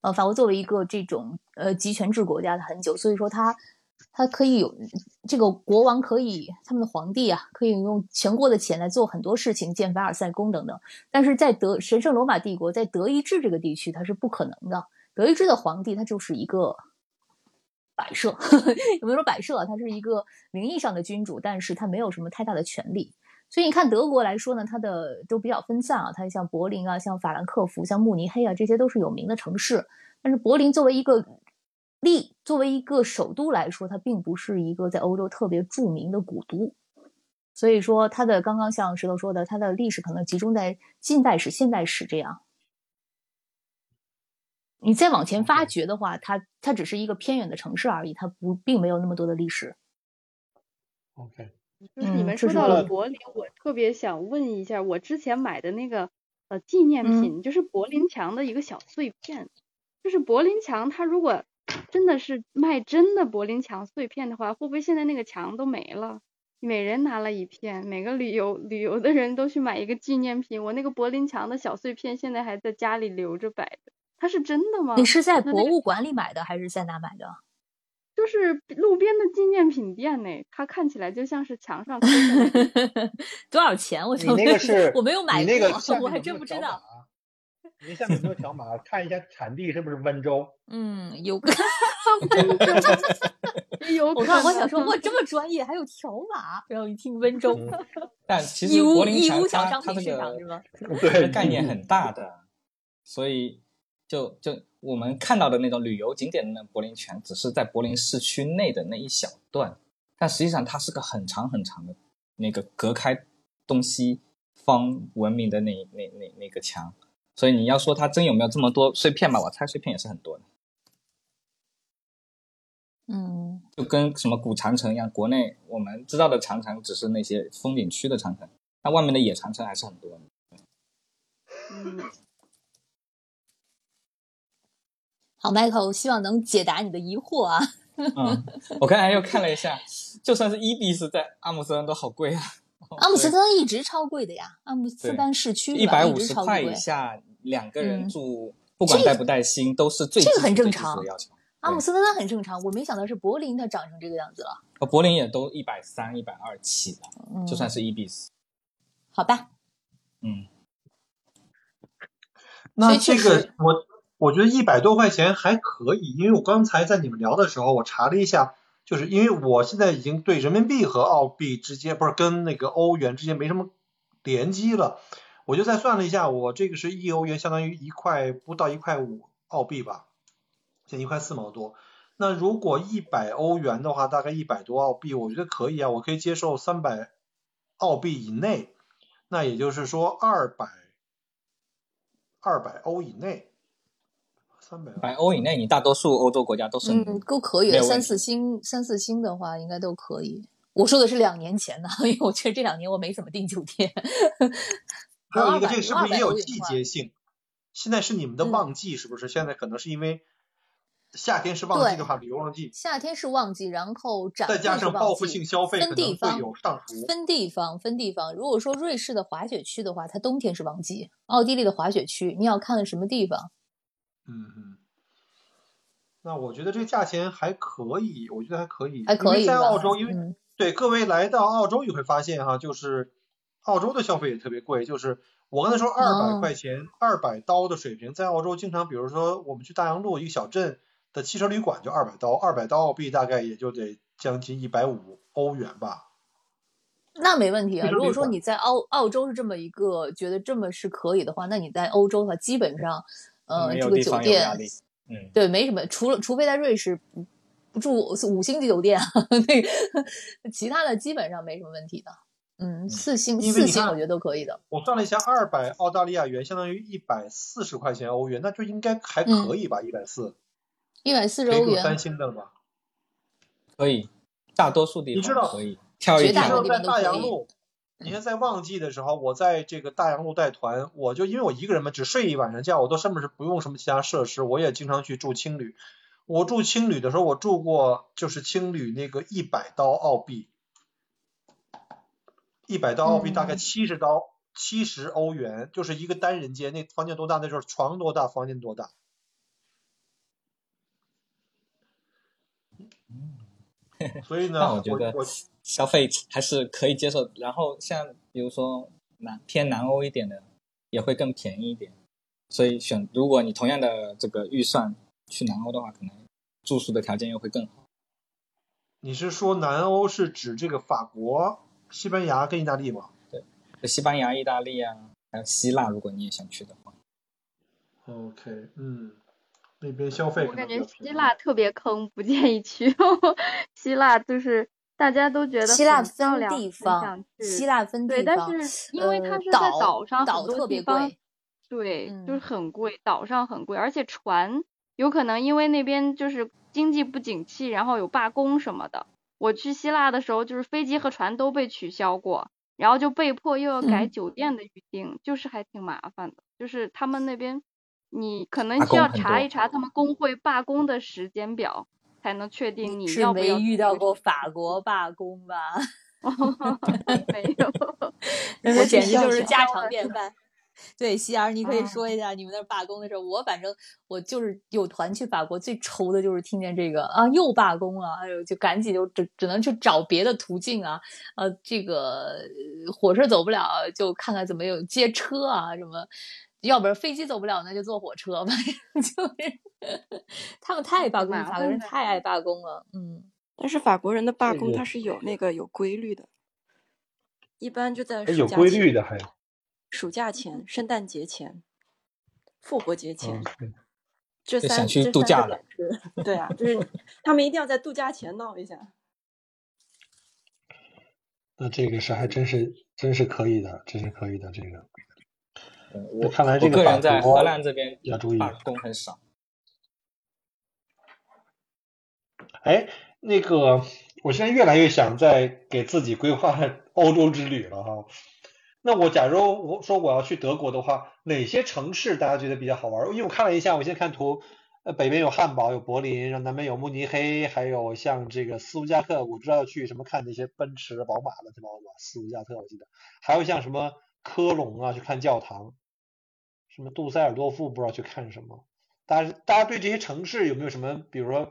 呃，法国作为一个这种呃集权制国家，的很久，所以说它它可以有这个国王可以他们的皇帝啊，可以用全国的钱来做很多事情，建凡尔赛宫等等。但是在德神圣罗马帝国，在德意志这个地区，它是不可能的。德意志的皇帝他就是一个摆设，有没有说摆设啊？他是一个名义上的君主，但是他没有什么太大的权利。所以你看德国来说呢，它的都比较分散啊，它像柏林啊、像法兰克福、像慕尼黑啊，这些都是有名的城市。但是柏林作为一个立，作为一个首都来说，它并不是一个在欧洲特别著名的古都。所以说，它的刚刚像石头说的，它的历史可能集中在近代史、现代史这样。你再往前发掘的话，它它只是一个偏远的城市而已，它不并没有那么多的历史。OK，就是你们说到了柏林，我特别想问一下，我之前买的那个呃纪念嗯品，就是柏林墙的一个小碎片，就是柏林墙，它如果真的是卖真的柏林墙碎片的话，会不会现在那个墙都没了？每人拿了一片，每个旅游旅游的人都去买一个纪念品。我那个柏林墙的小碎片现在还在家里留着摆着，它是真的吗？你是在博物馆里买的还是在哪买的？就是路边的纪念品店呢，它看起来就像是墙上 多少钱？我你想问那个是我没有买你那个我还真不知道。码。你下面有没有条码？看一下产地是不是温州？嗯，有个，也有可我刚我能想说，哇，这么专业，还有条码。然后一听温州，嗯但其义乌实柏林义乌墙它小商品它这个市场是吗？它对的概念很大的，所以就就我们看到的那种旅游景点的那柏林墙，只是在柏林市区内的那一小段，但实际上它是个很长很长的那个隔开东西方文明的那那那那个墙。所以你要说它真有没有这么多碎片吧？我猜碎片也是很多的。嗯，就跟什么古长城一样，国内我们知道的长城只是那些风景区的长城，那外面的野长城还是很多的。嗯，好，Michael，希望能解答你的疑惑啊。嗯，我刚才又看了一下，就算是伊比斯在阿姆斯特丹都好贵啊。阿姆斯特丹一直超贵的呀，阿姆斯特丹市区一百五十块以下，两个人嗯住，不管带不带薪，都是最这个很正常的要求。阿姆斯特丹很正常，我没想到是柏林它涨成这个样子了。呃柏林也都一百三、一百二起的，嗯，就算是伊比斯。好吧，嗯，那这个我我觉得一百多块钱还可以，因为我刚才在你们聊的时候，我查了一下，就是因为我现在已经对人民币和澳币之间不是跟那个欧元之间没什么联机了，我就再算了一下，我这个是一欧元相当于一块不到一块五澳币吧，现在一块四毛多。那如果一百欧元的话，大概一百多澳币，我觉得可以啊，我可以接受三百澳币以内，那也就是说二百二百欧以内，三百百欧以内，你大多数欧洲国家都是嗯，都可以三四星三四星的话应该都可以。我说的是两年前的，因为我觉得这两年我没怎么订酒店。还有一个，这个是不是也有季节性？现在是你们的嗯旺季，是不是？现在可能是因为夏天是旺季的话，旅游旺季，夏天是旺季，然后展再加上报复性消费可分地能会方有上浮。分地方，分地方。如果说瑞士的滑雪区的话，它冬天是旺季；奥地利的滑雪区，你要看的什么地方？嗯嗯。那我觉得这个价钱还可以，我觉得还可以，还可以因为在澳洲，因为、嗯对各位来到澳洲，你会发现哈，就是澳洲的消费也特别贵，就是我刚才说二百哦块钱、二百刀的水平，在澳洲经常，比如说我们去大洋路一个小镇的汽车旅馆就二百刀，二百刀澳币大概也就得将近一百五欧元吧。那没问题啊。如果说你在澳澳洲是这么一个觉得这么是可以的话，那你在欧洲的话，基本上，呃，这个酒店。嗯，对没什么，除了除非在瑞士不不住五星级酒店，那个其他的基本上没什么问题的。嗯，四星四星我觉得都可以的。我算了一下，二百澳大利亚元相当于一百四十块钱欧元，那就应该还可以吧？一百四一百四十欧可以住三，星的吧？可以，大多数地你知道方可以跳一绝大跳部分。你知道在大地方都可以洋路，你看在旺季的时候，我在这个大洋路带团，我就因为我一个人嘛，只睡一晚上觉，我都甚至是不用什么其他设施，我也经常去住青旅。我住青旅的时候，我住过就是青旅那个一百刀澳币，一百刀澳币大概嗯七十刀，七十欧元，就是一个单人间，那房间多大？那就是床多大，房间多大。所以呢，那我觉得消费还是可以接受。然后像比如说南偏南欧一点的，也会更便宜一点。所以选如果你同样的这个预算去南欧的话，可能住宿的条件又会更好。你是说南欧是指这个法国、西班牙跟意大利吗对西班牙、意大利啊，还有希腊，如果你也想去的话，？OK，嗯，那边消费我感觉希腊特别坑，不建议去。希腊就是大家都觉得希腊分地方想，去希腊分对，地方，但是因为它呃是在岛岛上，岛很多特别地方贵，对，就是嗯很贵，岛上很贵，而且船有可能因为那边就是经济不景气，然后有罢工什么的。我去希腊的时候，就是飞机和船都被取消过，然后就被迫又要改嗯酒店的预订，就是还挺麻烦的。就是他们那边，你可能需要查一查他们工会罢工的时间表，才能确定你是要不要没遇到过法国罢工吧？没有。那我简直就是家常便饭。对，希儿，你可以嗯说一下你们那儿罢工的事儿。我反正我就是有团去法国，最愁的就是听见这个啊，又罢工了，哎呦，就赶紧就只只能去找别的途径啊，呃，这个呃火车走不了，就看看怎么有接车啊什么，要不然飞机走不了，那就坐火车，吧 就是他们太罢工，麻法国人太爱罢工了，嗯。但是法国人的罢工它是有那个有规律的，一般就在哎有暑假前规律的还有。暑假前、圣诞节前，复活节前，嗯这三就想去度假了对啊，就是 他们一定要在度假前闹一下。那这个是还真是真是可以的，真是可以的这个。呃我看来这我个荷兰这边要注意罢工很少。哎，那个，我现在越来越想在给自己规划欧洲之旅了哈。那我假如我说我要去德国的话，哪些城市大家觉得比较好玩？因为我看了一下，我现在看图，呃，北边有汉堡，有柏林，然后南边有慕尼黑，还有像这个斯图加特，我知道去什么看那些奔驰、宝马的，对吧？斯图加特我记得，还有像什么科隆啊，去看教堂，什么杜塞尔多夫不知道去看什么。大家大家对这些城市有没有什么，比如说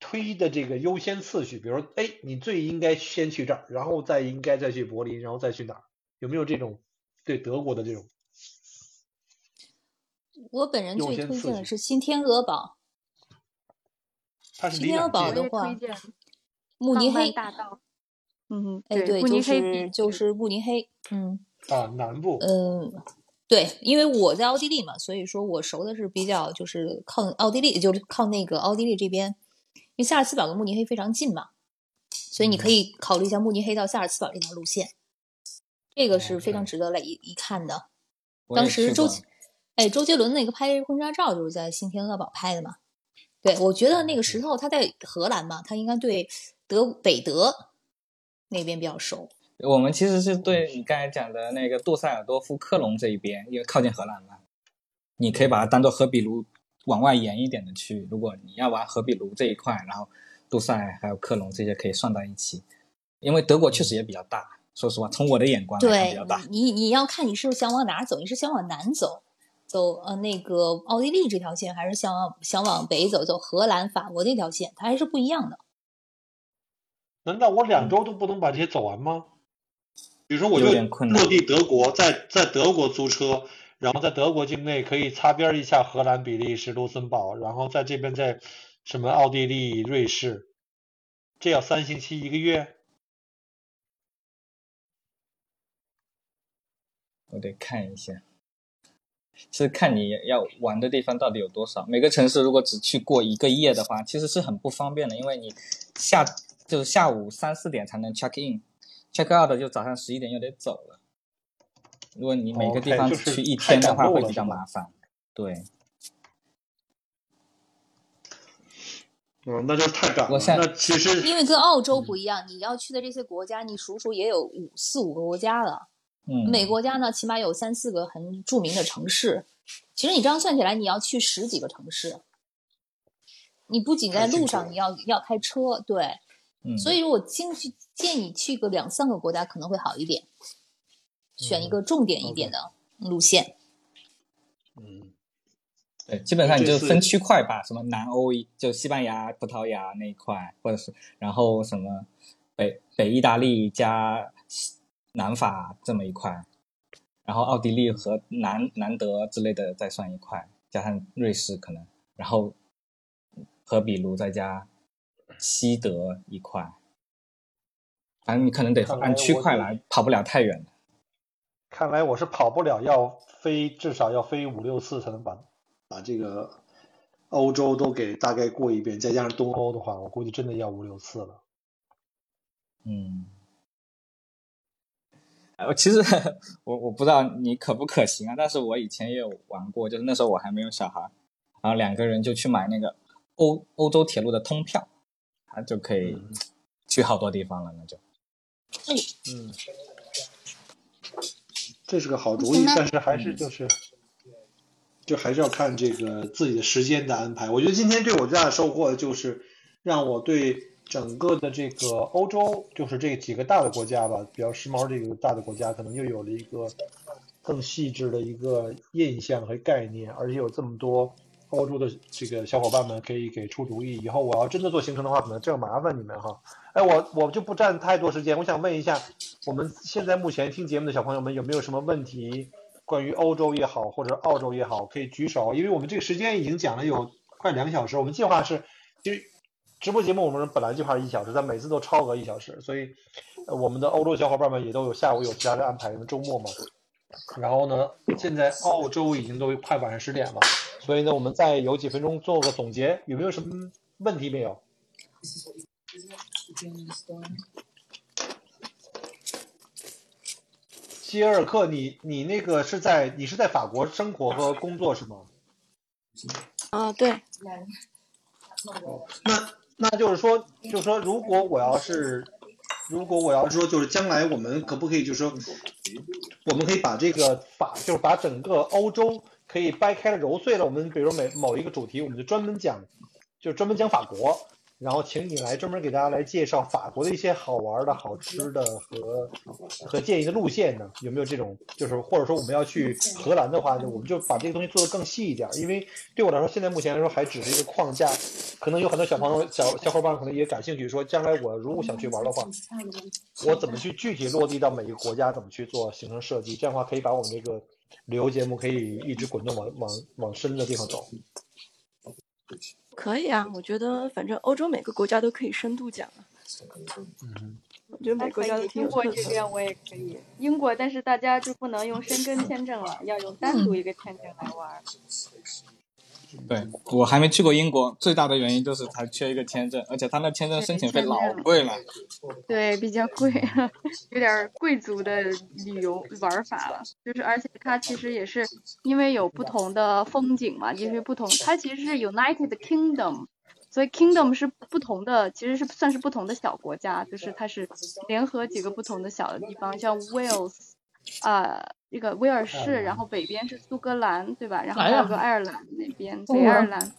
推的这个优先次序？比如说，哎，你最应该先去这儿，然后再应该再去柏林，然后再去哪儿？有没有这种对德国的这种？我本人最推荐的是新天鹅堡，它是新天鹅堡的话推荐慕尼黑。大道。嗯哼，哎，对，就慕尼黑是比就是慕尼黑，嗯啊？南部嗯，对，因为我在奥地利嘛，所以说我熟的是比较就是靠奥地利，就是靠那个奥地利这边，因为萨尔茨堡跟慕尼黑非常近嘛，所以你可以考虑一下慕尼黑到萨尔茨堡这条路线，这个是非常值得来一一看的。当时周杰，哎，周杰伦那个拍婚纱照就是在新天鹅堡拍的嘛。对，我觉得那个石头他在荷兰嘛，他应该对德北德那边比较熟。我们其实是对你刚才讲的那个杜塞尔多夫、克隆这一边，因为靠近荷兰嘛，你可以把它当做荷比卢往外延一点的区域。如果你要玩荷比卢这一块，然后杜塞还有克隆这些可以算到一起，因为德国确实也比较大。说实话，从我的眼光来看比对较大。你，你要看你是不是想往哪儿走，你是想往南走，走呃那个奥地利这条线，还是想往想往北走，走荷兰、法国这条线，它还是不一样的。难道我两周都不能把这些走完吗？比如说，我有就点困难落地德国，在在德国租车，然后在德国境内可以擦边一下荷兰、比利时、卢森堡，然后在这边在什么奥地利、瑞士，这要三星期一个月。我得看一下，是看你要玩的地方到底有多少。每个城市如果只去过一个夜的话，其实是很不方便的，因为你下就是下午三四点才能 check in，check out 就早上十一点又得走了。如果你每个地方只去一天的话，会比较麻烦。对，嗯，那就太赶了。那其实因为跟澳洲不一样，你要去的这些国家，你数数也有五四五个国家了。嗯，每国家呢，起码有三四个很著名的城市。其实你这样算起来，你要去十几个城市。你不仅在路上，你要要开车，对。嗯，所以我建议建议去个两三个国家可能会好一点，选一个重点一点的路线。嗯，对，基本上你就分区块吧，什么南欧就西班牙、葡萄牙那一块，或者是然后什么北北意大利加西南法这么一块，然后奥地利和南南德之类的再算一块，加上瑞士可能，然后和比如再加西德一块，反正你可能得按区块来，跑不了太远。看来我是跑不了，要飞至少要飞五六次才能把把这个欧洲都给大概过一遍，再加上东欧的话，我估计真的要五六次了。嗯，呃，其实 我我不知道你可不可行啊，但是我以前也有玩过，就是那时候我还没有小孩，然后两个人就去买那个欧欧洲铁路的通票，他就可以嗯。去好多地方了，那就。嗯，这是个好主意，但是还是就是，就还是要看这个自己的时间的安排。我觉得今天对我最大的收获就是让我对整个的这个欧洲，就是这几个大的国家吧，比较时髦这个大的国家，可能又有了一个更细致的一个印象和概念，而且有这么多欧洲的这个小伙伴们可以给出主意。以后我要真的做行程的话，可能这样麻烦你们哈。哎，我我就不占太多时间，我想问一下，我们现在目前听节目的小朋友们有没有什么问题？关于欧洲也好，或者澳洲也好，可以举手，因为我们这个时间已经讲了有快两个小时，我们计划是，其实直播节目我们本来计划一小时，但每次都超额一小时，所以我们的欧洲小伙伴们也都有下午有其他的安排，因为周末嘛。然后呢，现在澳洲已经都快晚上十点了，所以呢，我们再有几分钟做个总结，有没有什么问题没有？希尔克，你你那个是在你是在法国生活和工作是吗？啊，对，那那就是说，就是说，如果我要是，如果我要说，就是将来我们可不可以，就是说，我们可以把这个法，就是把整个欧洲可以掰开了揉碎了，我们比如每某一个主题，我们就专门讲，就专门讲法国，然后请你来专门给大家来介绍法国的一些好玩的好吃的和和建议的路线呢？有没有这种？就是或者说我们要去荷兰的话，就我们就把这个东西做得更细一点，因为对我来说，现在目前来说还只是一个框架，可能有很多小朋友、小小伙伴可能也感兴趣，说将来我如果想去玩的话，我怎么去具体落地到每一个国家，怎么去做行程设计？这样的话可以把我们这个旅游节目可以一直滚动往往往深的地方走。可以啊，我觉得反正欧洲每个国家都可以深度讲啊。嗯，我觉得每还可以，个国家都挺英国。这边我也可以，英国，但是大家就不能用申根签证了，要用单独一个签证来玩儿。对我还没去过英国，最大的原因就是它缺一个签证，而且它那签证申请费老贵了。对，比较贵，有点儿贵族的旅游玩儿法了。就是，而且它其实也是因为有不同的风景嘛，就是不同，它其实是 United Kingdom，所以 Kingdom 是不同的，其实是算是不同的小国家，就是它是联合几个不同的小的地方，像 Wales，啊、这个威尔士，然后北边是苏格兰，对吧？然后还有个爱尔兰那边，北爱尔兰。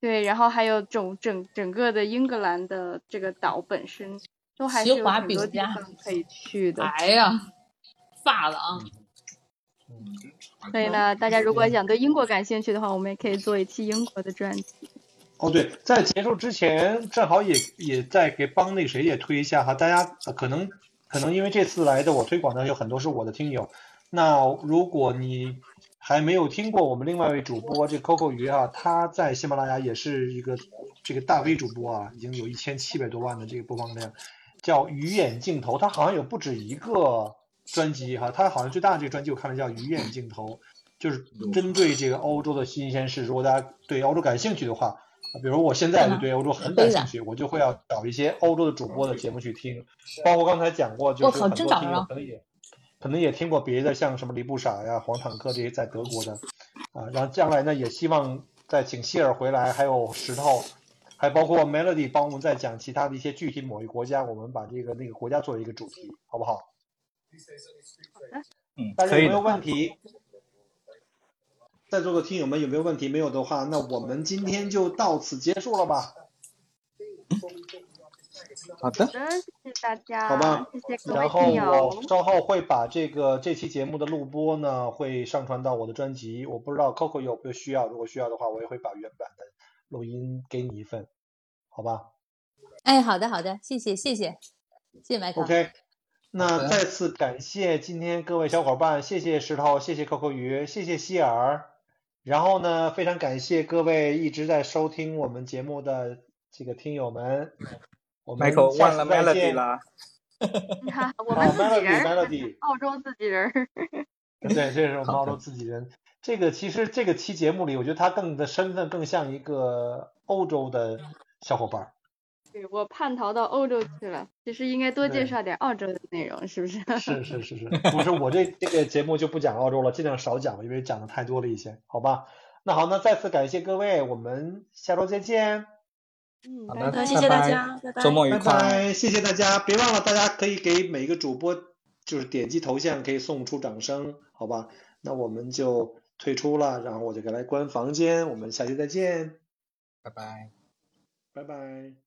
对，然后还有整整整个的英格兰的这个岛本身都还是有很多地方可以去的。哎呀，发了啊！所以呢，大家如果想对英国感兴趣的话，我们也可以做一期英国的专题。哦对，在结束之前，正好也也在给帮那个谁也推一下哈，大家呃可能可能因为这次来的我推广的有很多是我的听友，那如果你还没有听过我们另外一位主播这 Coco 鱼啊，他在喜马拉雅也是一个这个大 V 主播啊，已经有一千七百多万的这个播放量，叫鱼眼镜头，他好像有不止一个专辑哈，他好像最大的这个专辑我看了叫鱼眼镜头，就是针对这个欧洲的新鲜事，如果大家对欧洲感兴趣的话。啊比如我现在就对欧洲很感兴趣，我就会要找一些欧洲的主播的节目去听，包括刚才讲过，就是很多听友可能也可能也听过别的，像什么李布傻呀、黄坦克这些在德国的啊，然后将来呢也希望再请希尔回来，还有石头，还包括 Melody 帮我们再讲其他的一些具体某一个国家，我们把这个那个国家作为一个主题，好不好？嗯，大家有没有。问题？在座的听友们有没有问题？没有的话，那我们今天就到此结束了吧？好的，谢谢大家，好吧谢谢各位然后我。稍后会把这个这期节目的录播呢，会上传到我的专辑。我不知道 Coco 有没有需要，如果需要的话，我也会把原版的录音给你一份，好吧哎，好的好的，谢谢谢谢谢谢麦克。？OK。那再次感谢今天各位小伙伴，谢谢石头，谢谢 Coco 鱼，谢谢希尔。然后呢，非常感谢各位一直在收听我们节目的这个听友们。我们 Michael 下忘了次再 Melody 见。啦。哈哈，我啊们自己人儿，，Melody，Melody。澳洲自己人儿。对，这是我 们澳洲自己人。这个其实这个期节目里，我觉得他更的身份更像一个欧洲的小伙伴儿。对，我叛逃到欧洲去了，其实应该多介绍点澳洲的内容，是不是？是是是是，不是我这这个节目就不讲澳洲了，尽量少讲，因为讲的太多了一些，好吧？那好，那再次感谢各位，我们下周再见，嗯，好的谢谢大家，拜拜。拜周末愉快。拜，谢谢大家，别忘了大家可以给每个主播就是点击头像可以送出掌声，好吧？那我们就退出了，然后我就给来关房间，我们下期再见，拜拜。拜拜。